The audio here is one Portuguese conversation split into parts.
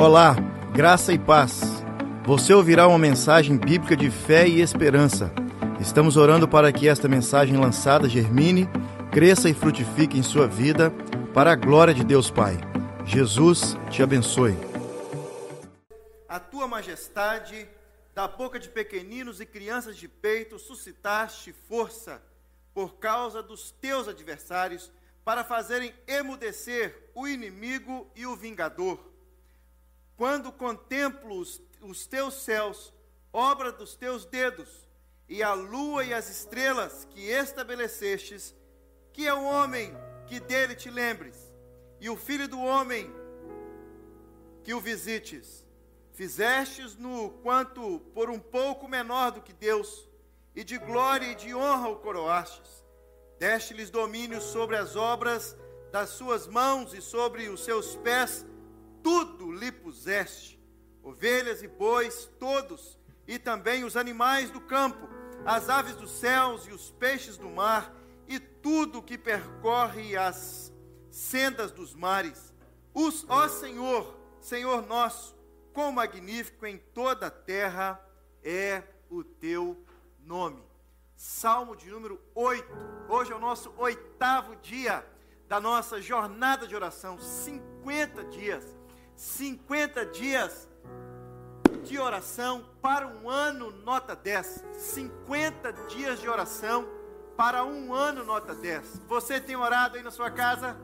Olá, graça e paz. Você ouvirá uma mensagem bíblica de fé e esperança. Estamos orando para que esta mensagem lançada germine, cresça e frutifique em sua vida, para a glória de Deus Pai. Jesus te abençoe. A tua majestade, da boca de pequeninos e crianças de peito, suscitaste força por causa dos teus adversários, para fazerem emudecer o inimigo e o vingador. Quando contemplo os, os teus céus, obra dos teus dedos, e a lua e as estrelas que estabelecestes, que é o homem que dele te lembres, e o filho do homem que o visites. Fizestes-no quanto por um pouco menor do que Deus, e de glória e de honra o coroastes. Deste-lhes domínio sobre as obras das suas mãos e sobre os seus pés, tudo lhe puseste: ovelhas e bois, todos, e também os animais do campo, as aves dos céus e os peixes do mar, e tudo que percorre as sendas dos mares. Os, ó Senhor, Senhor nosso, quão magnífico em toda a terra é o teu nome. Salmo de número 8. Hoje é o nosso oitavo dia da nossa jornada de oração. 50 dias. 50 dias de oração para um ano, nota 10. 50 dias de oração para um ano, nota 10. Você tem orado aí na sua casa?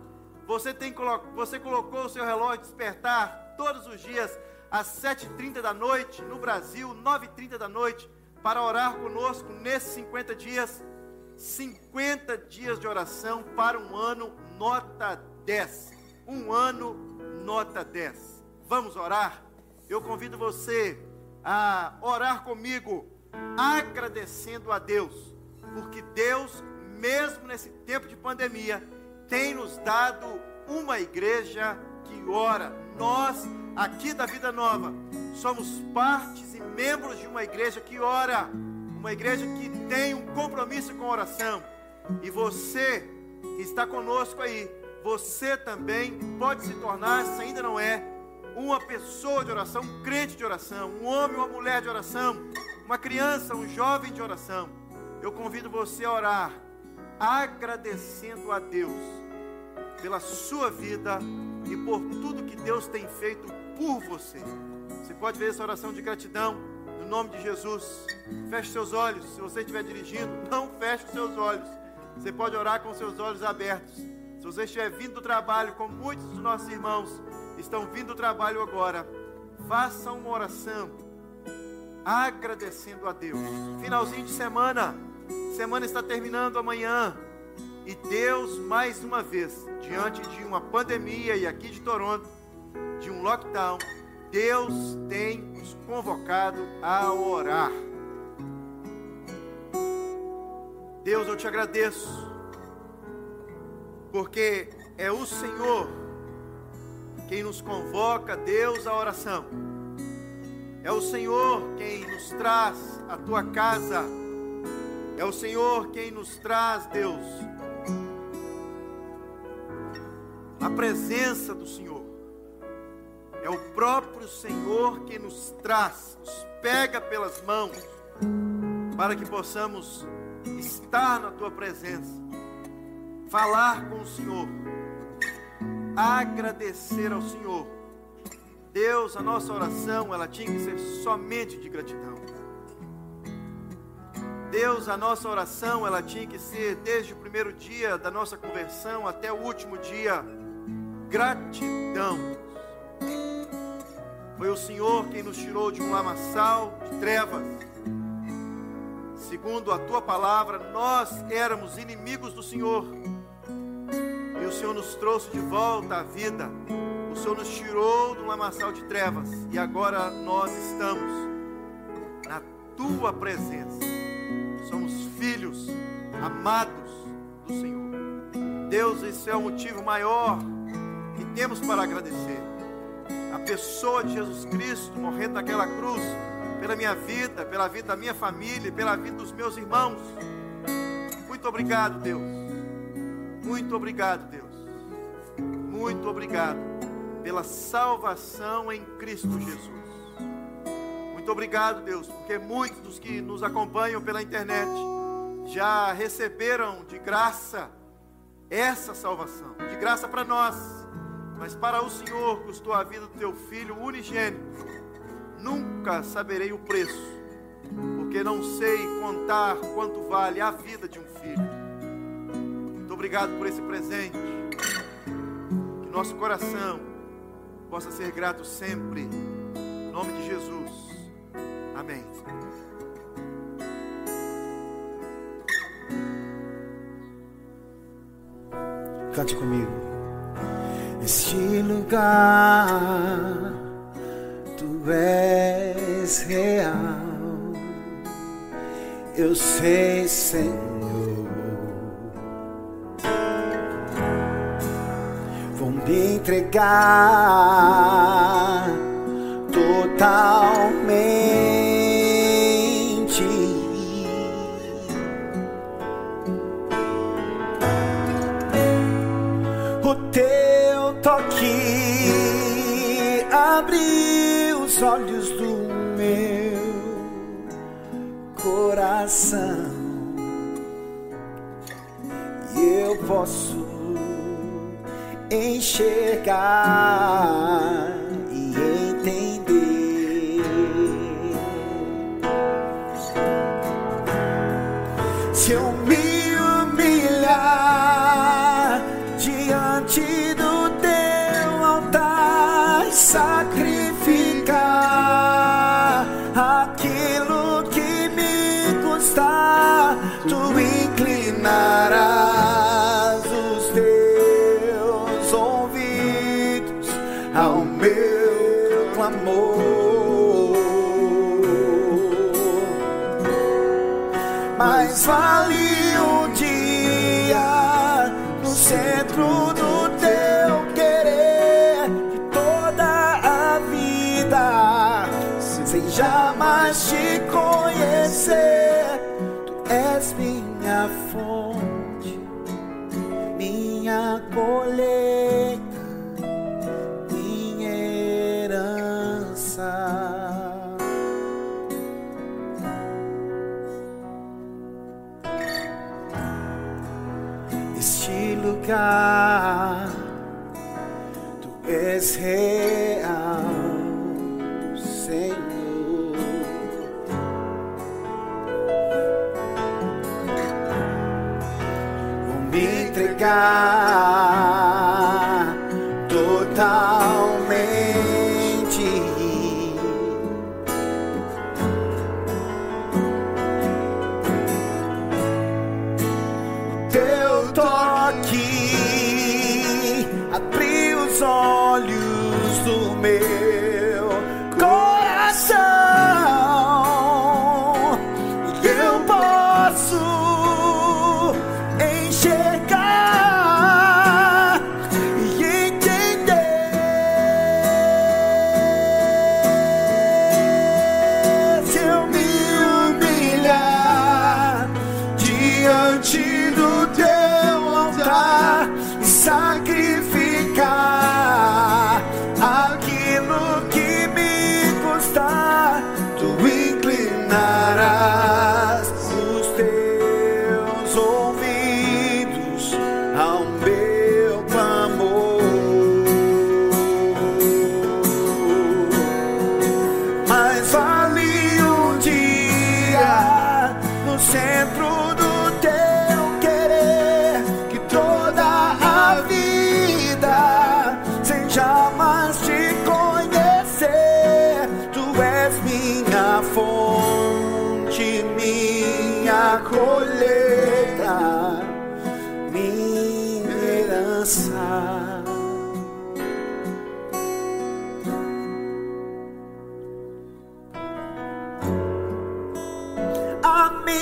Você, tem, você colocou o seu relógio de despertar todos os dias às 7h30 da noite no Brasil, 9h30 da noite para orar conosco nesses 50 dias. 50 dias de oração para um ano, nota 10. Um ano, nota 10. Vamos orar? Eu convido você a orar comigo, agradecendo a Deus, porque Deus, mesmo nesse tempo de pandemia, tem nos dado uma igreja que ora. Nós, aqui da Vida Nova, somos partes e membros de uma igreja que ora, uma igreja que tem um compromisso com a oração. E você que está conosco aí, você também pode se tornar, se ainda não é, uma pessoa de oração, um crente de oração, um homem, uma mulher de oração, uma criança, um jovem de oração. Eu convido você a orar, agradecendo a Deus pela sua vida e por tudo que Deus tem feito por você. Você pode ver essa oração de gratidão no nome de Jesus. Feche seus olhos. Se você estiver dirigindo, não feche os seus olhos. Você pode orar com seus olhos abertos. Se você estiver vindo do trabalho, como muitos dos nossos irmãos estão vindo do trabalho agora, faça uma oração agradecendo a Deus. Finalzinho de semana. Semana está terminando amanhã. E Deus, mais uma vez, diante de uma pandemia e aqui de Toronto, de um lockdown, Deus tem nos convocado a orar. Deus, eu te agradeço, porque é o Senhor quem nos convoca, Deus, à oração. É o Senhor quem nos traz a tua casa. É o Senhor quem nos traz, Deus, a presença do Senhor. É o próprio Senhor que nos traz, nos pega pelas mãos, para que possamos estar na tua presença, falar com o Senhor, agradecer ao Senhor. Deus, a nossa oração, ela tinha que ser somente de gratidão. Deus, a nossa oração, ela tinha que ser desde o primeiro dia da nossa conversão até o último dia, gratidão. Foi o Senhor quem nos tirou de um lamaçal de trevas. Segundo a tua palavra, nós éramos inimigos do Senhor. E o Senhor nos trouxe de volta à vida. O Senhor nos tirou um lamaçal de trevas. E agora nós estamos na tua presença. Somos filhos amados do Senhor. Deus, esse é o motivo maior que temos para agradecer a pessoa de Jesus Cristo morrendo naquela cruz, pela minha vida, pela vida da minha família, pela vida dos meus irmãos. Muito obrigado, Deus. Muito obrigado, Deus. Muito obrigado. pela salvação em Cristo Jesus. Muito obrigado, Deus, porque muitos dos que nos acompanham pela internet já receberam de graça essa salvação, de graça para nós, mas para o Senhor custou a vida do teu filho unigênito. Nunca saberei o preço, porque não sei contar quanto vale a vida de um filho. Obrigado por esse presente. Que nosso coração possa ser grato sempre. Em nome de Jesus. Amém. Cante comigo. Este lugar, tu és real. Eu sei, Senhor. Me entregar totalmente. O teu toque abriu os olhos do meu coração. E eu posso enxergar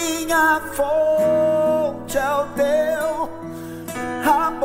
minha fonte é o teu amor,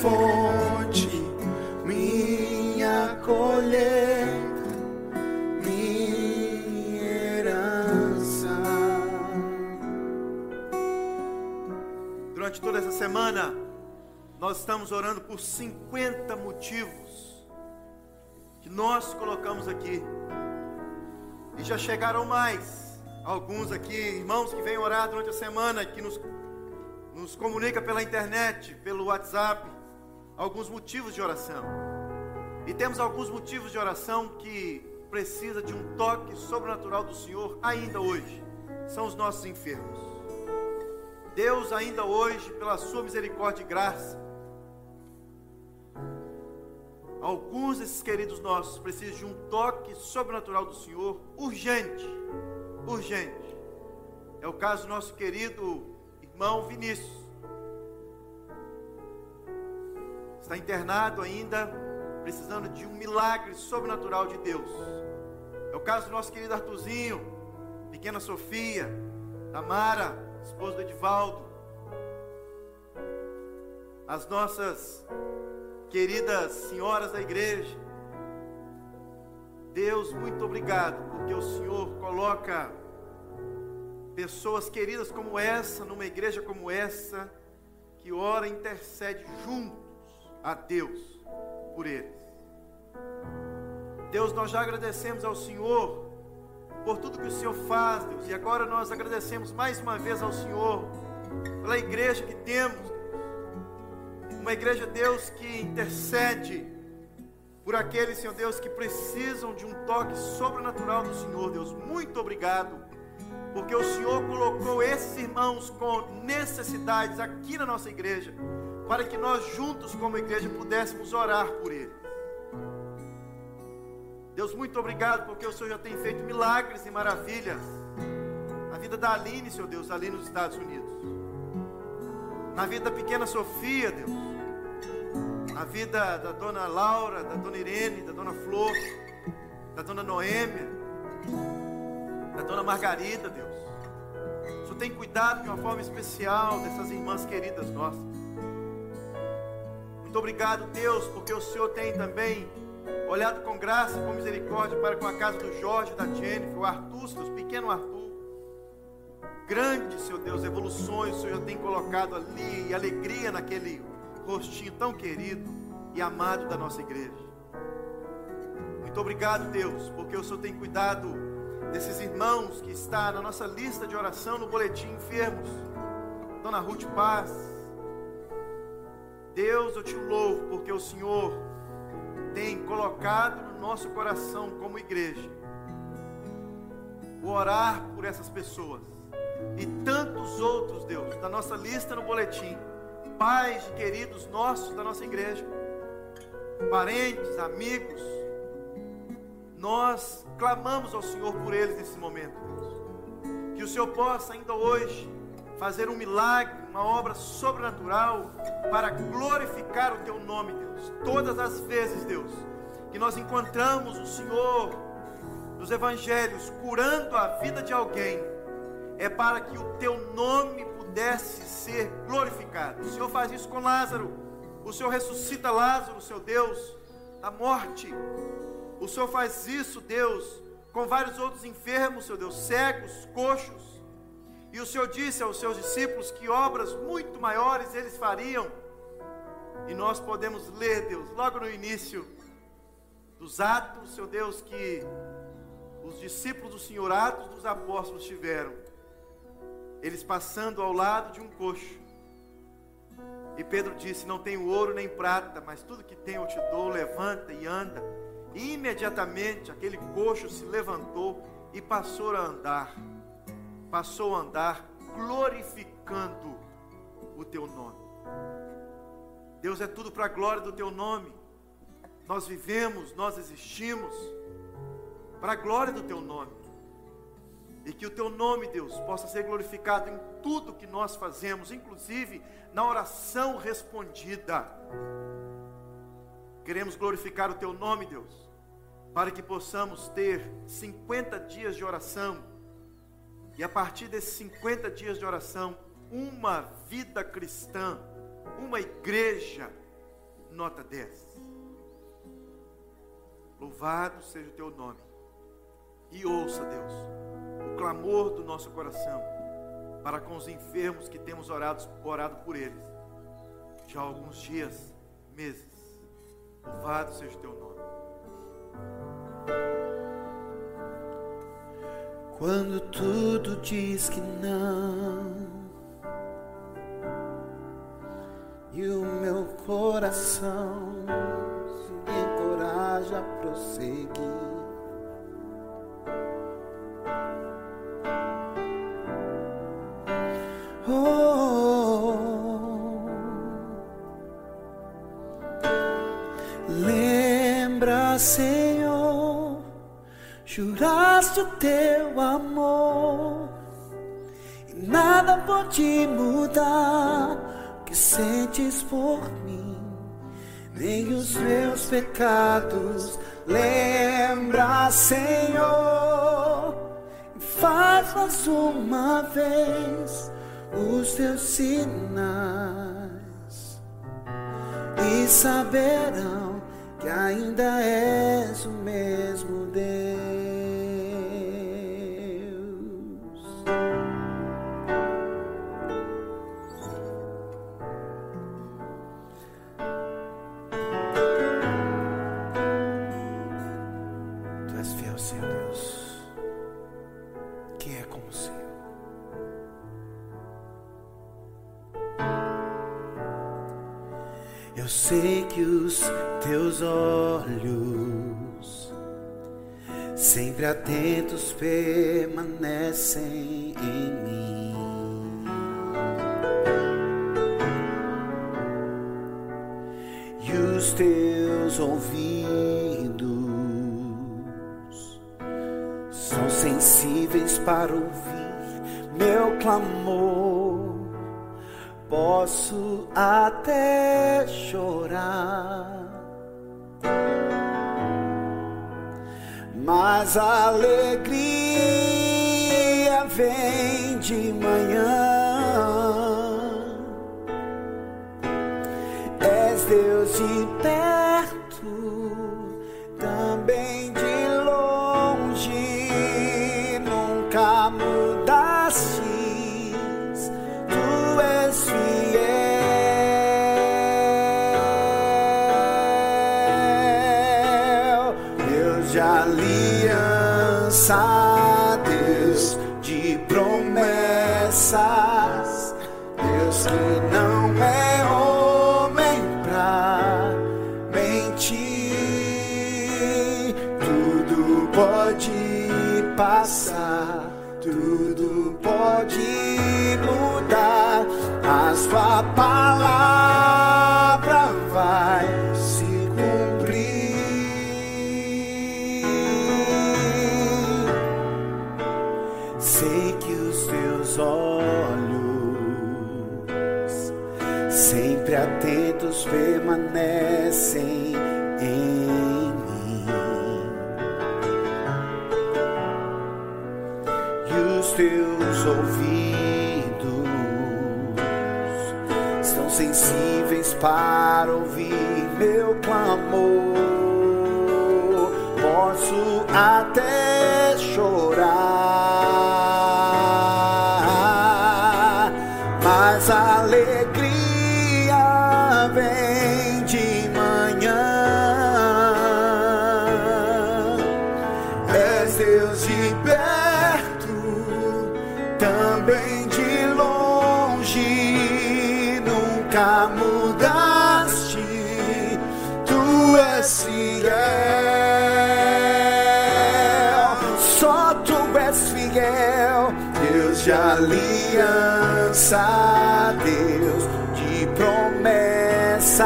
fonte, minha colheita, minha herança. Durante toda essa semana, nós estamos orando por 50 motivos que nós colocamos aqui. E já chegaram mais. Alguns aqui, irmãos que vêm orar durante a semana, que nos, nos comunica pela internet, pelo WhatsApp, alguns motivos de oração. E temos alguns motivos de oração que precisa de um toque sobrenatural do Senhor ainda hoje. São os nossos enfermos. Deus ainda hoje, pela sua misericórdia e graça, alguns desses queridos nossos precisam de um toque sobrenatural do Senhor urgente, urgente. É o caso do nosso querido irmão Vinícius. Está internado ainda, precisando de um milagre sobrenatural de Deus. É o caso do nosso querido Artuzinho, pequena Sofia, Tamara, esposa do Edivaldo. As nossas queridas senhoras da igreja. Deus, muito obrigado, porque o Senhor coloca pessoas queridas como essa, numa igreja como essa, que ora e intercede juntos a Deus por eles. Deus, nós já agradecemos ao Senhor por tudo que o Senhor faz, Deus, e agora nós agradecemos mais uma vez ao Senhor pela igreja que temos, uma igreja, Deus, que intercede por aqueles, Senhor Deus, que precisam de um toque sobrenatural do Senhor, Deus. Muito obrigado, porque o Senhor colocou esses irmãos com necessidades aqui na nossa igreja, para que nós juntos, como igreja, pudéssemos orar por eles. Deus, muito obrigado, porque o Senhor já tem feito milagres e maravilhas na vida da Aline, Senhor Deus, ali nos Estados Unidos. Na vida da pequena Sofia, Deus a vida da dona Laura, da dona Irene, da dona Flor, da dona Noêmia, da dona Margarida, Deus. O Senhor tem cuidado de uma forma especial dessas irmãs queridas nossas. Muito obrigado, Deus, porque o Senhor tem também olhado com graça com misericórdia para com a casa do Jorge, da Jennifer, o Arthur, Deus, pequeno Arthur. Grande, Senhor Deus, evoluções o Senhor tem colocado ali, e alegria naquele rostinho tão querido e amado da nossa igreja. Muito obrigado, Deus, porque o Senhor tem cuidado desses irmãos que está na nossa lista de oração no boletim enfermos. Dona Ruth Paz. Deus, eu te louvo porque o Senhor tem colocado no nosso coração como igreja orar por essas pessoas e tantos outros, Deus, da nossa lista no boletim pais queridos nossos da nossa igreja, parentes, amigos, nós clamamos ao Senhor por eles nesse momento, Deus. Que o Senhor possa ainda hoje fazer um milagre, uma obra sobrenatural para glorificar o teu nome, Deus. Todas as vezes, Deus, que nós encontramos o Senhor nos evangelhos curando a vida de alguém, é para que o teu nome pudesse ser glorificado. O Senhor faz isso com Lázaro. O Senhor ressuscita Lázaro, seu Deus, da morte. O Senhor faz isso, Deus, com vários outros enfermos, seu Deus, cegos, coxos. E o Senhor disse aos seus discípulos que obras muito maiores eles fariam. E nós podemos ler, Deus, logo no início dos Atos, seu Deus, que os discípulos do Senhor, Atos dos Apóstolos, tiveram eles passando ao lado de um coxo. E Pedro disse: Não tenho ouro nem prata, mas tudo que tenho eu te dou. Levanta e anda. E imediatamente aquele coxo se levantou e passou a andar. Passou a andar glorificando o teu nome. Deus é tudo para a glória do teu nome. Nós vivemos, nós existimos para a glória do teu nome. E que o teu nome, Deus, possa ser glorificado em tudo que nós fazemos, inclusive na oração respondida. Queremos glorificar o teu nome, Deus, para que possamos ter 50 dias de oração. E a partir desses 50 dias de oração, uma vida cristã, uma igreja, nota 10. Louvado seja o teu nome. E ouça, Deus, o clamor do nosso coração para com os enfermos que temos orado, orado por eles já há alguns dias, meses. Louvado seja o teu nome. Quando tudo diz que não, e o meu coração se encoraja a prosseguir. Oh, lembra, Senhor, juraste o teu amor e nada pode mudar o que sentes por mim, nem os meus pecados. Lembra, Senhor, e faz mais uma vez os teus sinais e saberão que ainda és o mesmo Deus. Os teus olhos, sempre atentos, permanecem em mim. E os teus ouvidos são sensíveis para ouvir meu clamor. Posso até chorar, de manhã. Mentir, tudo pode passar, tudo pode mudar, a sua palavra para ouvir meu clamor. Deus de promessas,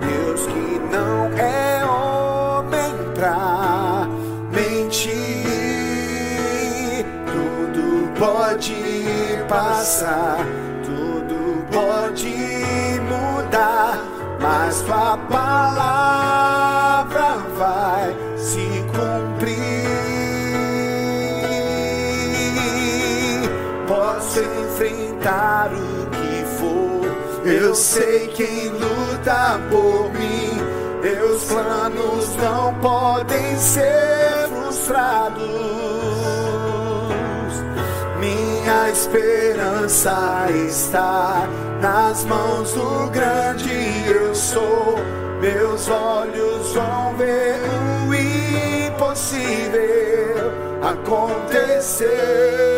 Deus que não é homem pra mentir, tudo pode passar, tudo pode mudar, mas tua palavra vai se cumprir. O que for, eu sei quem luta por mim. Meus planos não podem ser frustrados. Minha esperança está nas mãos do grande eu sou. Meus olhos vão ver o impossível acontecer.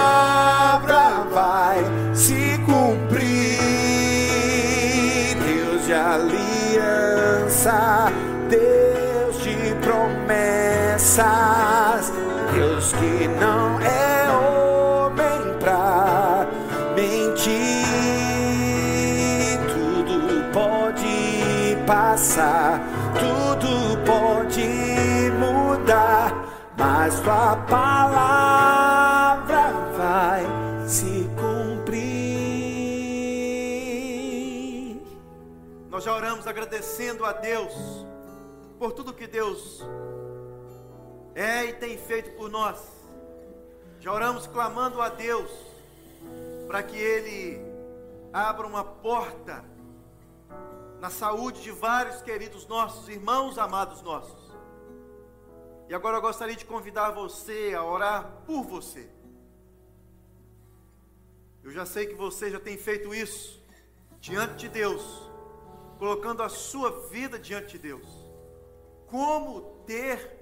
Deus que não é homem pra mentir. Tudo pode passar, tudo pode mudar, mas tua palavra vai se cumprir. Nós já oramos agradecendo a Deus por tudo que Deus é e tem feito por nós. Já oramos clamando a Deus para que Ele abra uma porta na saúde de vários queridos nossos, irmãos amados nossos. E agora eu gostaria de convidar você a orar por você. Eu já sei que você já tem feito isso diante de Deus, colocando a sua vida diante de Deus. Como ter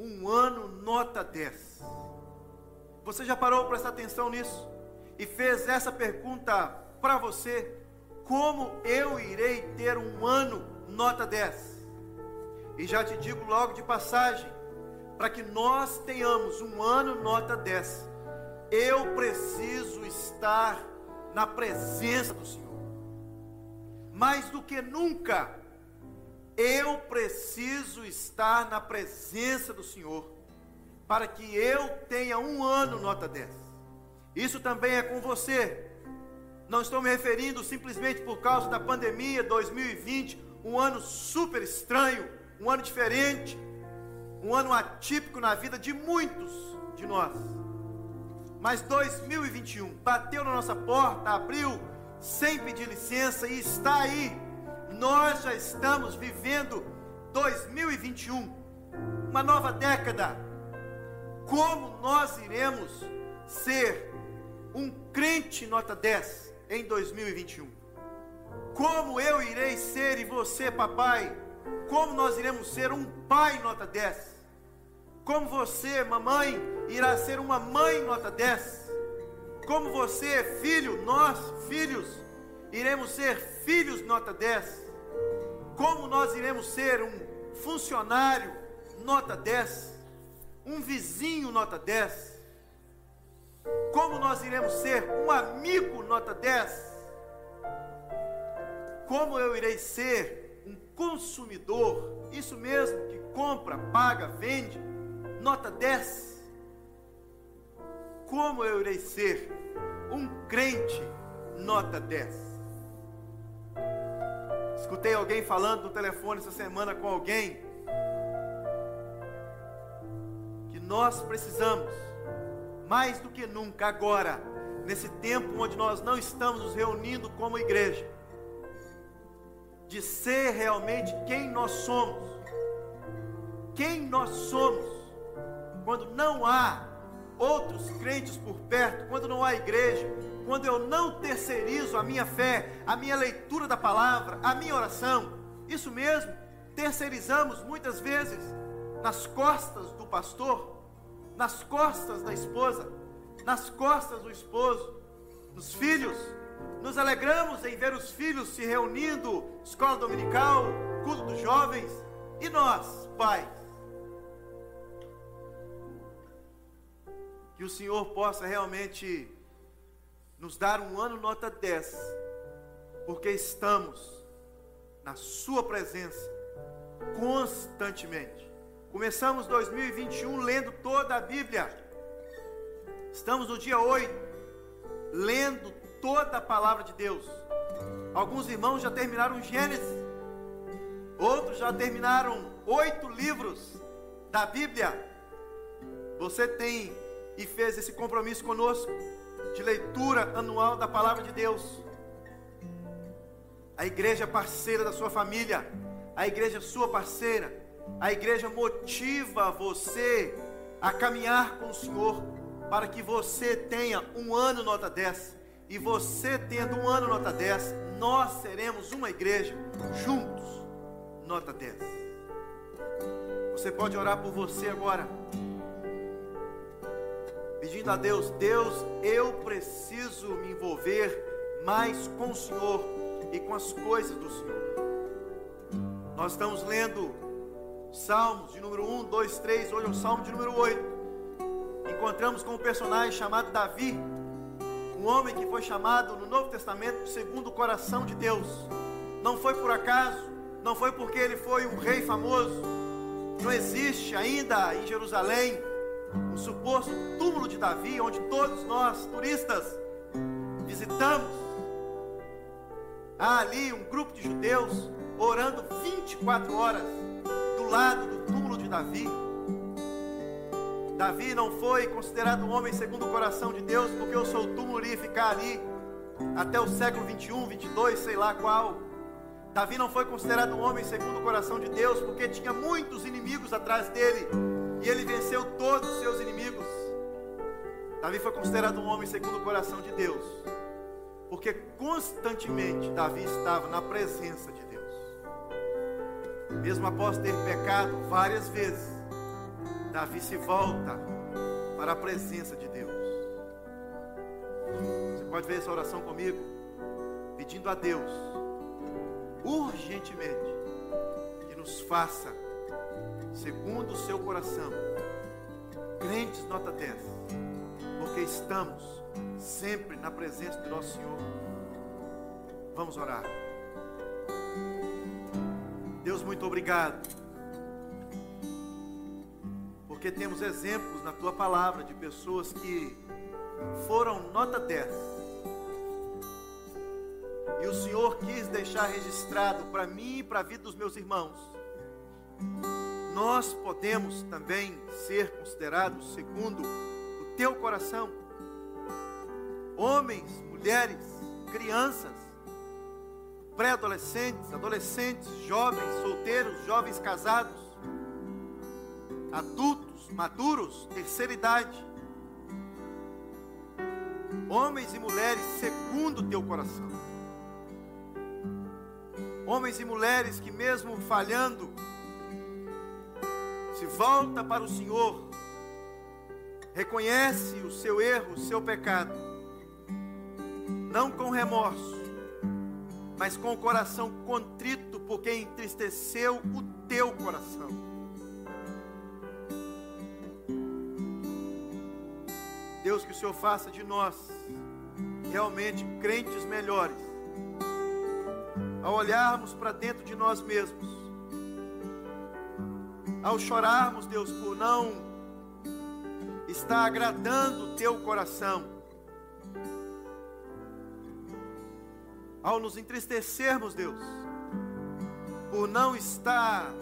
um ano nota 10? Você já parou para prestar atenção nisso? E fez essa pergunta para você: como eu irei ter um ano nota 10? E já te digo logo de passagem, para que nós tenhamos um ano nota 10, eu preciso estar na presença do Senhor. Mais do que nunca, eu preciso estar na presença do Senhor, para que eu tenha um ano nota 10. Isso também é com você. Não estou me referindo simplesmente por causa da pandemia 2020, um ano super estranho, um ano diferente, um ano atípico na vida de muitos de nós. Mas 2021 bateu na nossa porta, abriu sem pedir licença e está aí. Nós já estamos vivendo 2021, uma nova década. Como nós iremos ser um crente nota 10 em 2021? Como eu irei ser e você, papai, como nós iremos ser um pai nota 10? Como você, mamãe, irá ser uma mãe nota 10? Como você, filho, nós, filhos, iremos ser filhos nota 10? Como nós iremos ser um funcionário nota 10? Um vizinho nota 10? Como nós iremos ser um amigo nota 10? Como eu irei ser um consumidor, isso mesmo, que compra, paga, vende, nota 10? Como eu irei ser um crente nota 10? Escutei alguém falando no telefone essa semana com alguém que nós precisamos, mais do que nunca agora, nesse tempo onde nós não estamos nos reunindo como igreja, de ser realmente quem nós somos, quem nós somos quando não há outros crentes por perto, quando não há igreja, quando eu não terceirizo a minha fé, a minha leitura da palavra, a minha oração. Isso mesmo, terceirizamos muitas vezes nas costas do pastor, nas costas da esposa, nas costas do esposo, dos filhos. Nos alegramos em ver os filhos se reunindo, escola dominical, culto dos jovens, e nós, pais. Que o Senhor possa realmente nos dar um ano nota 10, porque estamos na Sua presença constantemente. Começamos 2021 lendo toda a Bíblia. Estamos no dia 8, lendo toda a palavra de Deus. Alguns irmãos já terminaram Gênesis, outros já terminaram oito livros da Bíblia. Você tem e fez esse compromisso conosco de leitura anual da palavra de Deus. A igreja parceira da sua família, a igreja sua parceira, a igreja motiva você a caminhar com o Senhor para que você tenha um ano nota 10. E você tendo um ano nota 10, nós seremos uma igreja juntos, nota 10. Você pode orar por você agora, pedindo a Deus: Deus, eu preciso me envolver mais com o Senhor e com as coisas do Senhor. Nós estamos lendo Salmos de número 1, 2, 3, hoje é o Salmo de número 8. Encontramos com um personagem chamado Davi, um homem que foi chamado no Novo Testamento segundo o coração de Deus. Não foi por acaso, não foi porque ele foi um rei famoso. Não existe ainda em Jerusalém um suposto túmulo de Davi, onde todos nós, turistas, visitamos. Há ali um grupo de judeus orando 24 horas lado do túmulo de Davi. Davi não foi considerado um homem segundo o coração de Deus, porque o seu túmulo iria ficar ali até o século 21, 22, sei lá qual. Davi não foi considerado um homem segundo o coração de Deus, porque tinha muitos inimigos atrás dele, e ele venceu todos os seus inimigos. Davi foi considerado um homem segundo o coração de Deus, porque constantemente Davi estava na presença de Deus mesmo após ter pecado várias vezes, Davi se volta para a presença de Deus. Você pode ver essa oração comigo? Pedindo a Deus, urgentemente, que nos faça, segundo o seu coração, crentes nota 10, porque estamos sempre na presença do nosso Senhor. Vamos orar. Deus, muito obrigado. Porque temos exemplos na tua palavra de pessoas que foram nota 10. E o Senhor quis deixar registrado para mim e para a vida dos meus irmãos. Nós podemos também ser considerados segundo o teu coração. Homens, mulheres, crianças, pré-adolescentes, adolescentes, jovens, solteiros, jovens casados, adultos, maduros, terceira idade, homens e mulheres segundo o teu coração, homens e mulheres que mesmo falhando, se volta para o Senhor, reconhece o seu erro, o seu pecado, não com remorso, mas com o coração contrito, porque entristeceu o teu coração. Deus, que o Senhor faça de nós realmente crentes melhores, ao olharmos para dentro de nós mesmos, ao chorarmos, Deus, por não estar agradando o teu coração ao nos entristecermos, Deus, por não estar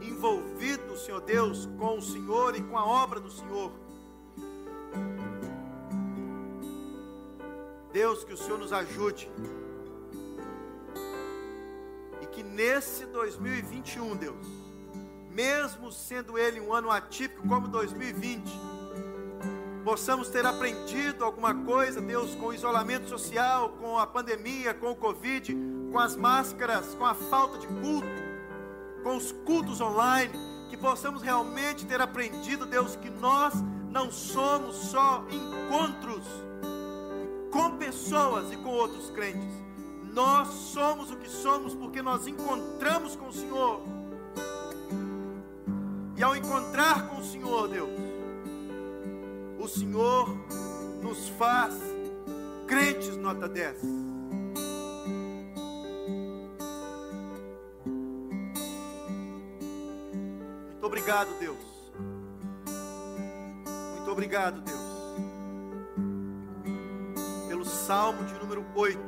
envolvido, Senhor Deus, com o Senhor e com a obra do Senhor. Deus, que o Senhor nos ajude. E que nesse 2021, Deus, mesmo sendo ele um ano atípico como 2020, possamos ter aprendido alguma coisa, Deus, com o isolamento social, com a pandemia, com o Covid, com as máscaras, com a falta de culto, com os cultos online, que possamos realmente ter aprendido, Deus, que nós não somos só encontros com pessoas e com outros crentes. Nós somos o que somos porque nós encontramos com o Senhor. E ao encontrar com o Senhor, Deus, o Senhor nos faz crentes nota 10. Muito obrigado, Deus. Muito obrigado, Deus. Pelo Salmo de número 8.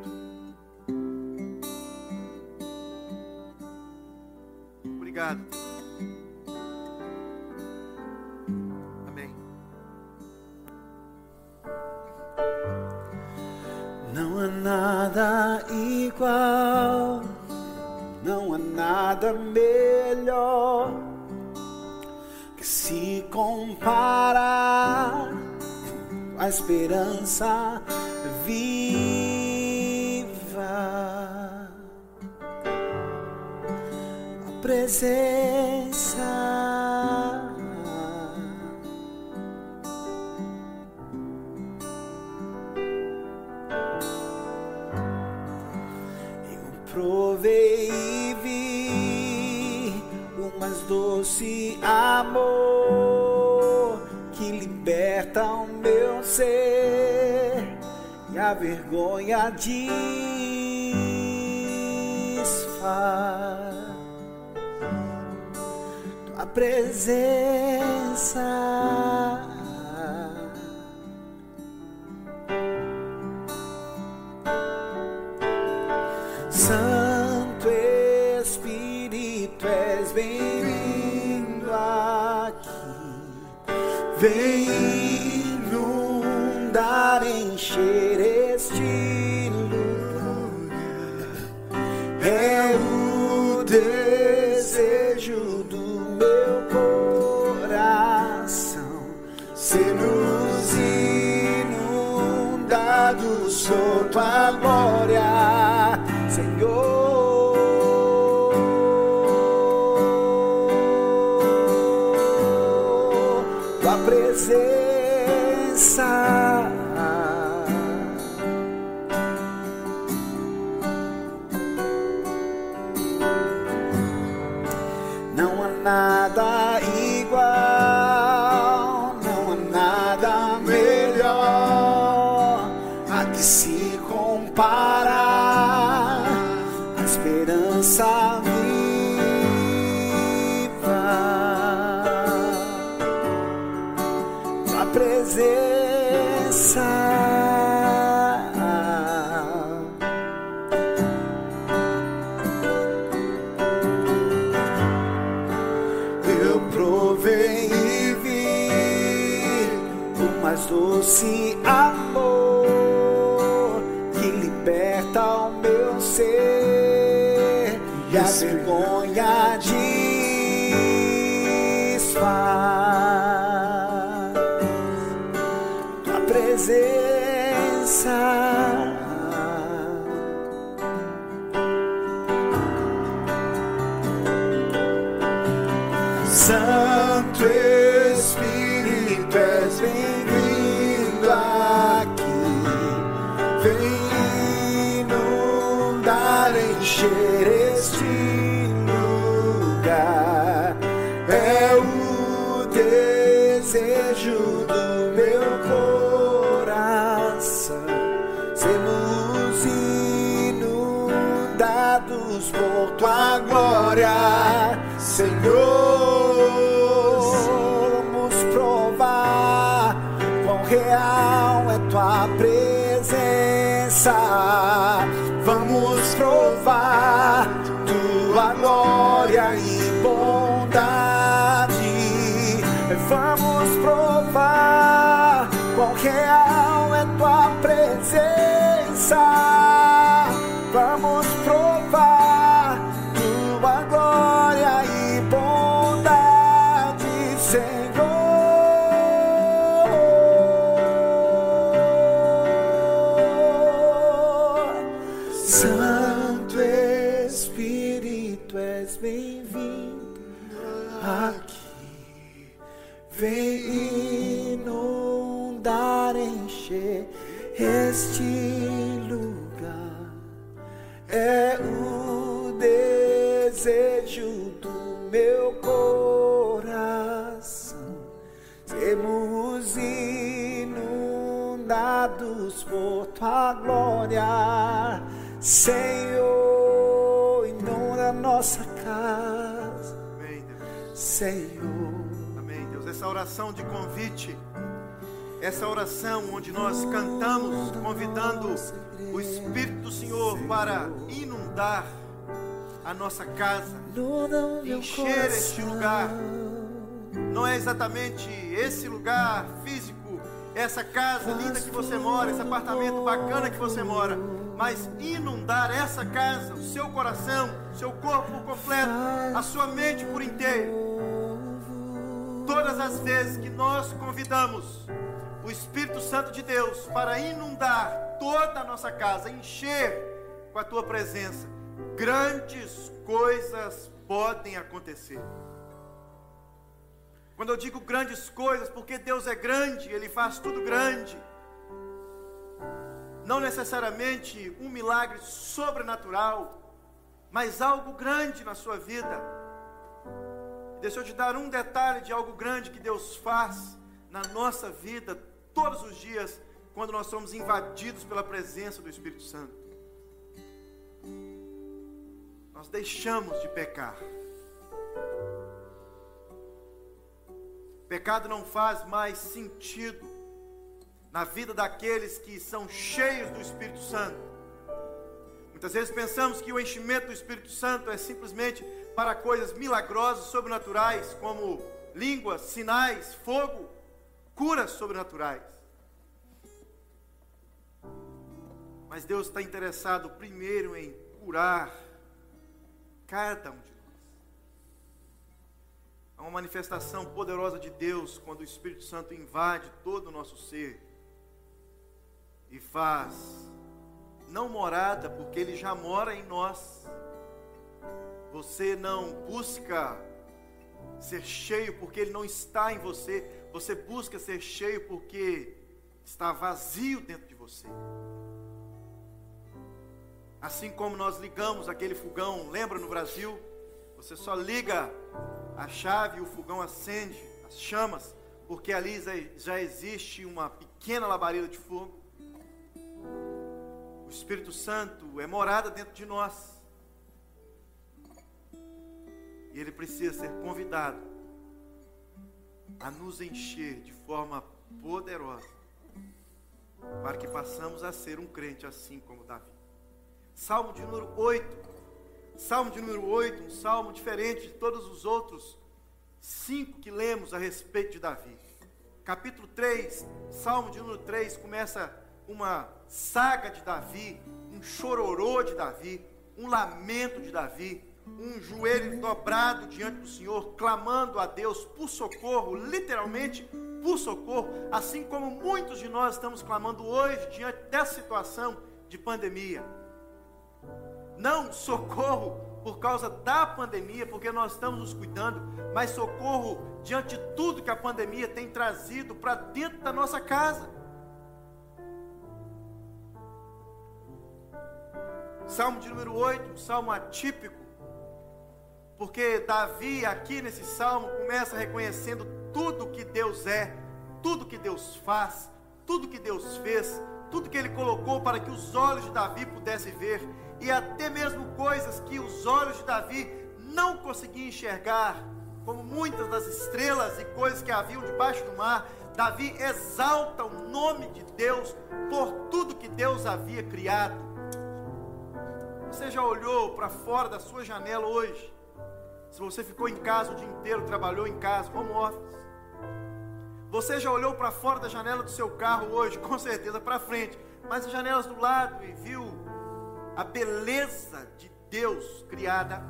Obrigado. Não há nada igual, não há nada melhor que se comparar a esperança viva, a presença. Doce amor que liberta o meu ser e a vergonha desfaz. Tua presença. Esperança e a vergonha quão oração de convite, essa oração onde nós cantamos, convidando o Espírito do Senhor para inundar a nossa casa, encher este lugar. Não é exatamente esse lugar físico, essa casa linda que você mora, esse apartamento bacana que você mora, mas inundar essa casa, o seu coração, seu corpo completo, a sua mente por inteiro. Todas as vezes que nós convidamos o Espírito Santo de Deus para inundar toda a nossa casa, encher com a tua presença, grandes coisas podem acontecer. Quando eu digo grandes coisas, porque Deus é grande, Ele faz tudo grande. Não necessariamente um milagre sobrenatural, mas algo grande na sua vida. Deixa eu te dar um detalhe de algo grande que Deus faz na nossa vida todos os dias, quando nós somos invadidos pela presença do Espírito Santo. Nós deixamos de pecar. Pecado não faz mais sentido na vida daqueles que são cheios do Espírito Santo. Muitas vezes pensamos que o enchimento do Espírito Santo é simplesmente para coisas milagrosas, sobrenaturais, como línguas, sinais, fogo, curas sobrenaturais. Mas Deus está interessado primeiro em curar cada um de nós. Há uma manifestação poderosa de Deus quando o Espírito Santo invade todo o nosso ser e faz não morada, porque ele já mora em nós. Você não busca ser cheio porque ele não está em você, você busca ser cheio porque está vazio dentro de você. Assim como nós ligamos aquele fogão, lembra no Brasil? Você só liga a chave e o fogão acende as chamas, porque ali já- existe uma pequena labareda de fogo. O Espírito Santo é morada dentro de nós. E ele precisa ser convidado a nos encher de forma poderosa, para que passamos a ser um crente assim como Davi. Salmo de número 8. Salmo de número 8, um salmo diferente de todos os outros cinco que lemos a respeito de Davi. Capítulo 3, Salmo de número 3, começa uma saga de Davi, um chororô de Davi, um lamento de Davi, um joelho dobrado diante do Senhor, clamando a Deus por socorro, literalmente por socorro, assim como muitos de nós estamos clamando hoje diante dessa situação de pandemia. Não socorro por causa da pandemia, porque nós estamos nos cuidando, mas socorro diante de tudo que a pandemia tem trazido para dentro da nossa casa. Salmo de número 8, um salmo atípico, porque Davi, aqui nesse salmo, começa reconhecendo tudo que Deus é, tudo que Deus faz, tudo que Deus fez, tudo que Ele colocou para que os olhos de Davi pudessem ver, e até mesmo coisas que os olhos de Davi não conseguiam enxergar, como muitas das estrelas e coisas que haviam debaixo do mar. Davi exalta o nome de Deus por tudo que Deus havia criado. Você já olhou para fora da sua janela hoje? Se você ficou em casa o dia inteiro, trabalhou em casa, home office. Você já olhou para fora da janela do seu carro hoje, com certeza para frente, mas as janelas do lado e viu a beleza de Deus criada.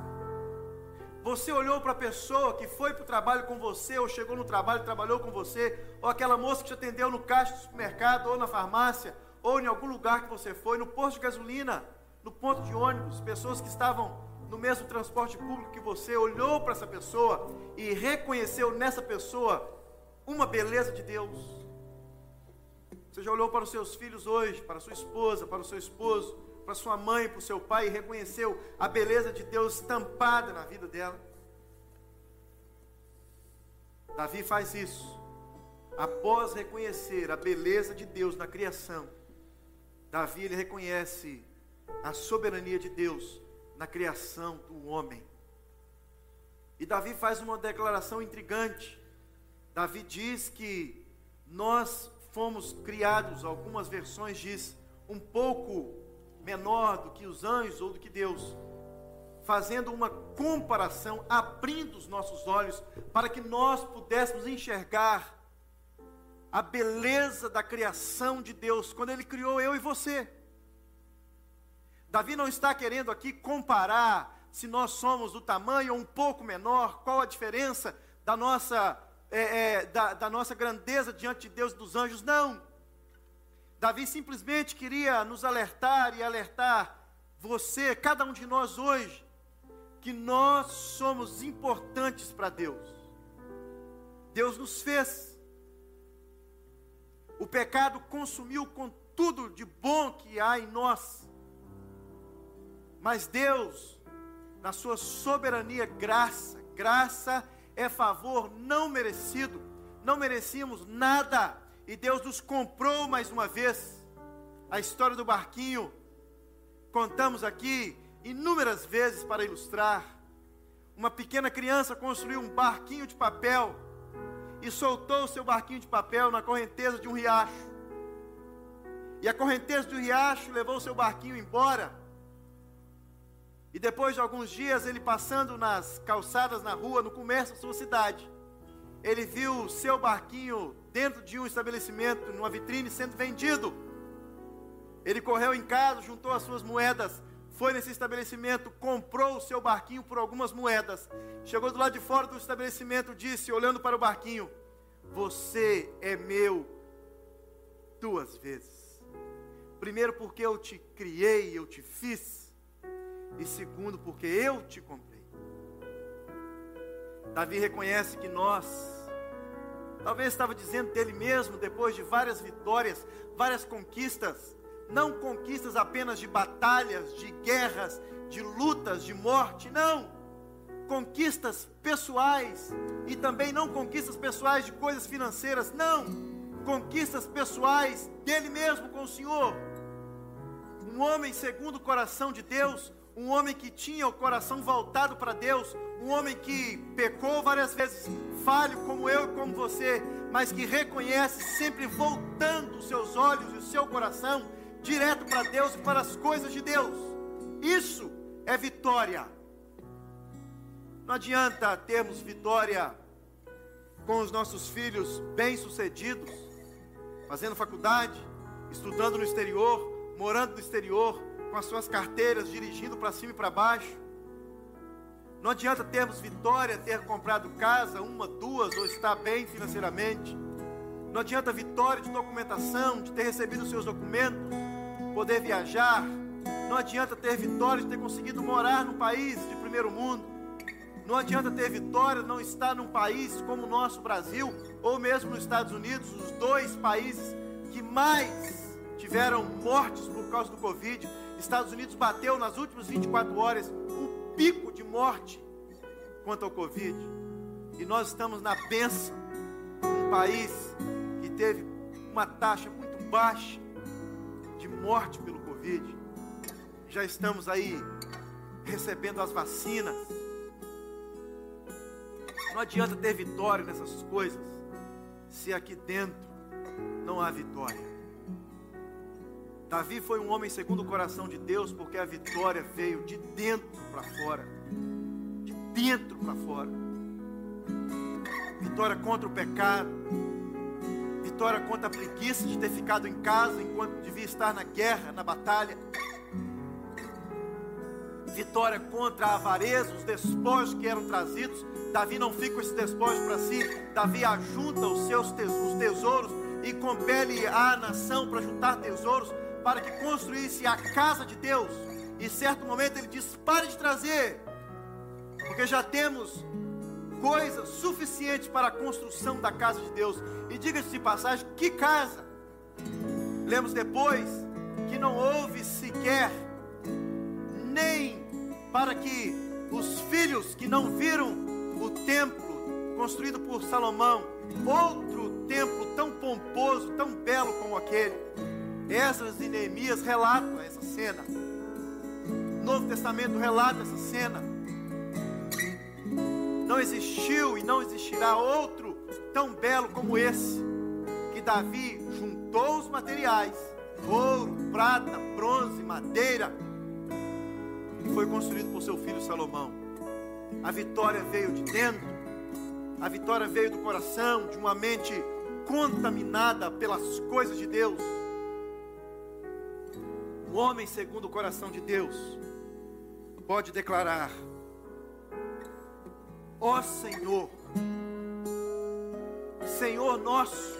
Você olhou para a pessoa que foi para o trabalho com você, ou chegou no trabalho e trabalhou com você, ou aquela moça que te atendeu no caixa do supermercado, ou na farmácia, ou em algum lugar que você foi, no posto de gasolina, no ponto de ônibus, pessoas que estavam no mesmo transporte público que você, olhou para essa pessoa e reconheceu nessa pessoa uma beleza de Deus? Você já olhou para os seus filhos hoje, para sua esposa, para o seu esposo, para sua mãe, para o seu pai e reconheceu a beleza de Deus estampada na vida dela? Davi faz isso. Após reconhecer a beleza de Deus na criação, Davi ele reconhece a soberania de Deus na criação do homem. E Davi faz uma declaração intrigante. Davi diz que nós fomos criados, algumas versões diz, um pouco menor do que os anjos ou do que Deus, fazendo uma comparação, abrindo os nossos olhos para que nós pudéssemos enxergar a beleza da criação de Deus quando ele criou eu e você. Davi não está querendo aqui comparar se nós somos do tamanho ou um pouco menor, qual a diferença da nossa, é, é, da, da nossa grandeza diante de Deus e dos anjos, não. Davi simplesmente queria nos alertar e alertar você, cada um de nós hoje, que nós somos importantes para Deus. Deus nos fez. O pecado consumiu com tudo de bom que há em nós. Mas Deus, na sua soberania, graça, graça é favor não merecido, não merecíamos nada, e Deus nos comprou mais uma vez. A história do barquinho, contamos aqui inúmeras vezes para ilustrar. Uma pequena criança construiu um barquinho de papel e soltou o seu barquinho de papel na correnteza de um riacho. E a correnteza do riacho levou o seu barquinho embora. E depois de alguns dias, ele passando nas calçadas na rua, no comércio da sua cidade, ele viu o seu barquinho dentro de um estabelecimento, numa vitrine, sendo vendido. Ele correu em casa, juntou as suas moedas, foi nesse estabelecimento, comprou o seu barquinho por algumas moedas. Chegou do lado de fora do estabelecimento, disse, olhando para o barquinho: Você é meu duas vezes. Primeiro, porque eu te criei, eu te fiz e segundo, porque eu te comprei. Davi reconhece que nós, talvez estava dizendo dele mesmo, depois de várias vitórias, várias conquistas, não conquistas apenas de batalhas, de guerras, de lutas, de morte, não. Conquistas pessoais e também não conquistas pessoais de coisas financeiras, não. Conquistas pessoais dele mesmo com o Senhor. Um homem segundo o coração de Deus, um homem que tinha o coração voltado para Deus, um homem que pecou várias vezes, falho como eu e como você, mas que reconhece sempre voltando os seus olhos e o seu coração direto para Deus e para as coisas de Deus. Isso é vitória. Não adianta termos vitória com os nossos filhos bem-sucedidos, fazendo faculdade, estudando no exterior, morando no exterior, com as suas carteiras, dirigindo para cima e para baixo. Não adianta termos vitória, ter comprado casa, uma, duas, ou estar bem financeiramente. Não adianta vitória de documentação, de ter recebido os seus documentos, poder viajar. Não adianta ter vitória de ter conseguido morar num país de primeiro mundo. Não adianta ter vitória não estar num país como o nosso Brasil, ou mesmo nos Estados Unidos, os dois países que mais tiveram mortes por causa do Covid Estados Unidos bateu nas últimas 24 horas o pico de morte quanto ao Covid. E nós estamos na bênção, um país que teve uma taxa muito baixa de morte pelo Covid. Já estamos aí recebendo as vacinas. Não adianta ter vitória nessas coisas se aqui dentro não há vitória. Davi foi um homem segundo o coração de Deus, porque a vitória veio de dentro para fora. De dentro para fora. Vitória contra o pecado. Vitória contra a preguiça de ter ficado em casa enquanto devia estar na guerra, na batalha. Vitória contra a avareza, os despojos que eram trazidos. Davi não fica com esses despojos para si. Davi ajunta os seus os tesouros e compele a nação para juntar tesouros para que construísse a casa de Deus. E certo momento ele diz: pare de trazer, porque já temos coisas suficientes para a construção da casa de Deus. E diga-se de passagem: que casa? Lemos depois que não houve sequer nem para que os filhos que não viram o templo construído por Salomão, outro templo tão pomposo, tão belo como aquele. Esdras e Neemias relatam essa cena. O Novo Testamento relata essa cena. Não existiu e não existirá outro tão belo como esse, que Davi juntou os materiais, ouro, prata, bronze, madeira, e foi construído por seu filho Salomão. A vitória veio de dentro, a vitória veio do coração, de uma mente contaminada pelas coisas de Deus. O homem segundo o coração de Deus pode declarar: Ó oh Senhor, Senhor nosso,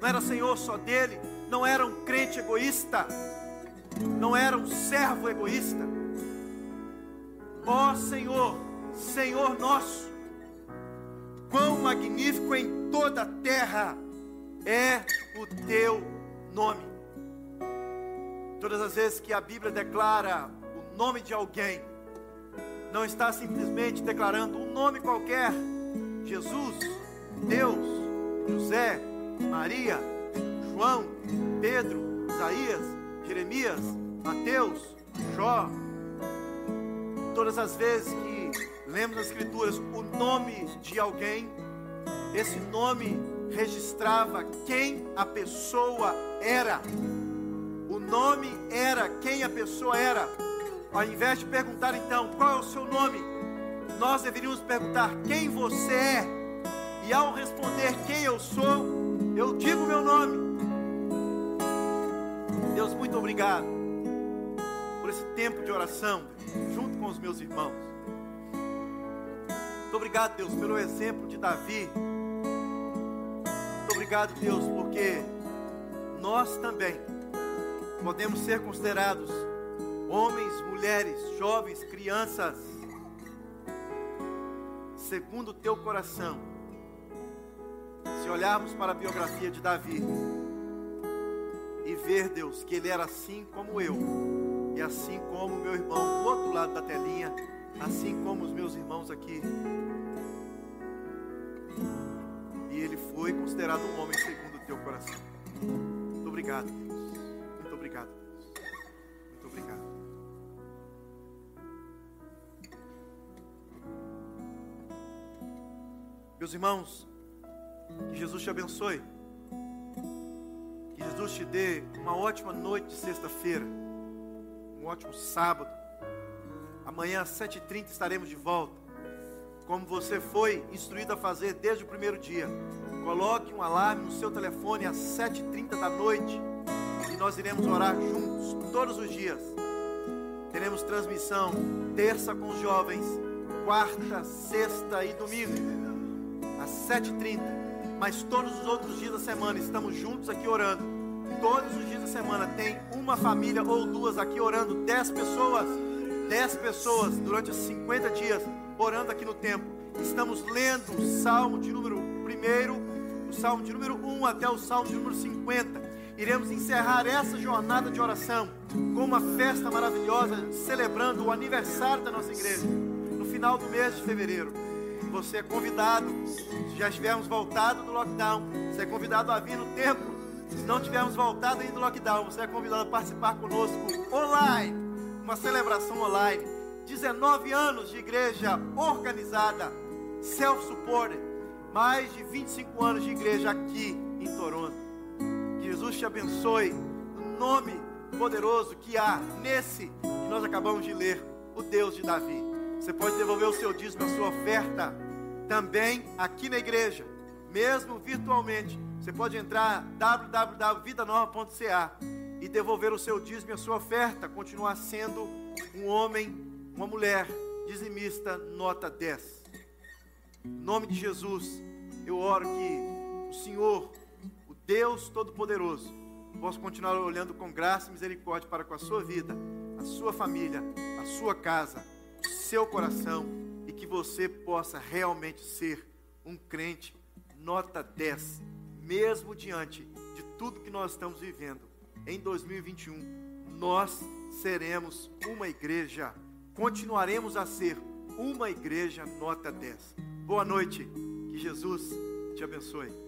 não era Senhor só dele, não era um crente egoísta, não era um servo egoísta. Ó oh Senhor, Senhor nosso, quão magnífico em toda a terra é o teu nome. Todas as vezes que a Bíblia declara o nome de alguém, não está simplesmente declarando um nome qualquer, Jesus, Deus, José, Maria, João, Pedro, Isaías, Jeremias, Mateus, Jó. Todas as vezes que lemos nas Escrituras o nome de alguém, esse nome registrava quem a pessoa era. Nome era quem a pessoa era. Ao invés de perguntar então qual é o seu nome, nós deveríamos perguntar quem você é. E ao responder quem eu sou, eu digo meu nome. Deus, muito obrigado por esse tempo de oração junto com os meus irmãos. Muito obrigado, Deus, pelo exemplo de Davi. Muito obrigado, Deus, porque nós também podemos ser considerados homens, mulheres, jovens, crianças, segundo o teu coração. Se olharmos para a biografia de Davi e ver, Deus, que ele era assim como eu, e assim como meu irmão do outro lado da telinha, assim como os meus irmãos aqui. E ele foi considerado um homem segundo o teu coração. Muito obrigado, Meus irmãos, que Jesus te abençoe. Que Jesus te dê uma ótima noite de sexta-feira. Um ótimo sábado. Amanhã às 7h30 estaremos de volta. Como você foi instruído a fazer desde o primeiro dia. Coloque um alarme no seu telefone às 7h30 da noite. E nós iremos orar juntos todos os dias. Teremos transmissão terça com os jovens, quarta, sexta e domingo às 7h30. Mas todos os outros dias da semana estamos juntos aqui orando. Todos os dias da semana tem uma família ou duas aqui orando. 10 pessoas. 10 pessoas durante os 50 dias orando aqui no templo. Estamos lendo o Salmo de número 1, o Salmo de número 1 até o Salmo de número 50. Iremos encerrar essa jornada de oração com uma festa maravilhosa, celebrando o aniversário da nossa igreja, no final do mês de fevereiro você é convidado, se já estivermos voltado do lockdown, você é convidado a vir no templo. Se não tivermos voltado ainda do lockdown, você é convidado a participar conosco online, uma celebração online. 19 anos de igreja organizada, self-supported, mais de 25 anos de igreja aqui em Toronto. Que Jesus te abençoe, no nome poderoso que há nesse que nós acabamos de ler, o Deus de Davi. Você pode devolver o seu dízimo, a sua oferta, também aqui na igreja, mesmo virtualmente. Você pode entrar www.vidanova.ca e devolver o seu dízimo e a sua oferta, continuar sendo um homem, uma mulher dizimista, nota 10. Em nome de Jesus, eu oro que o Senhor, o Deus Todo-Poderoso, possa continuar olhando com graça e misericórdia para com a sua vida a sua família, a sua casa, seu coração e que você possa realmente ser um crente nota 10, mesmo diante de tudo que nós estamos vivendo. Em 2021, nós seremos uma igreja, continuaremos a ser uma igreja nota 10. Boa noite, que Jesus te abençoe.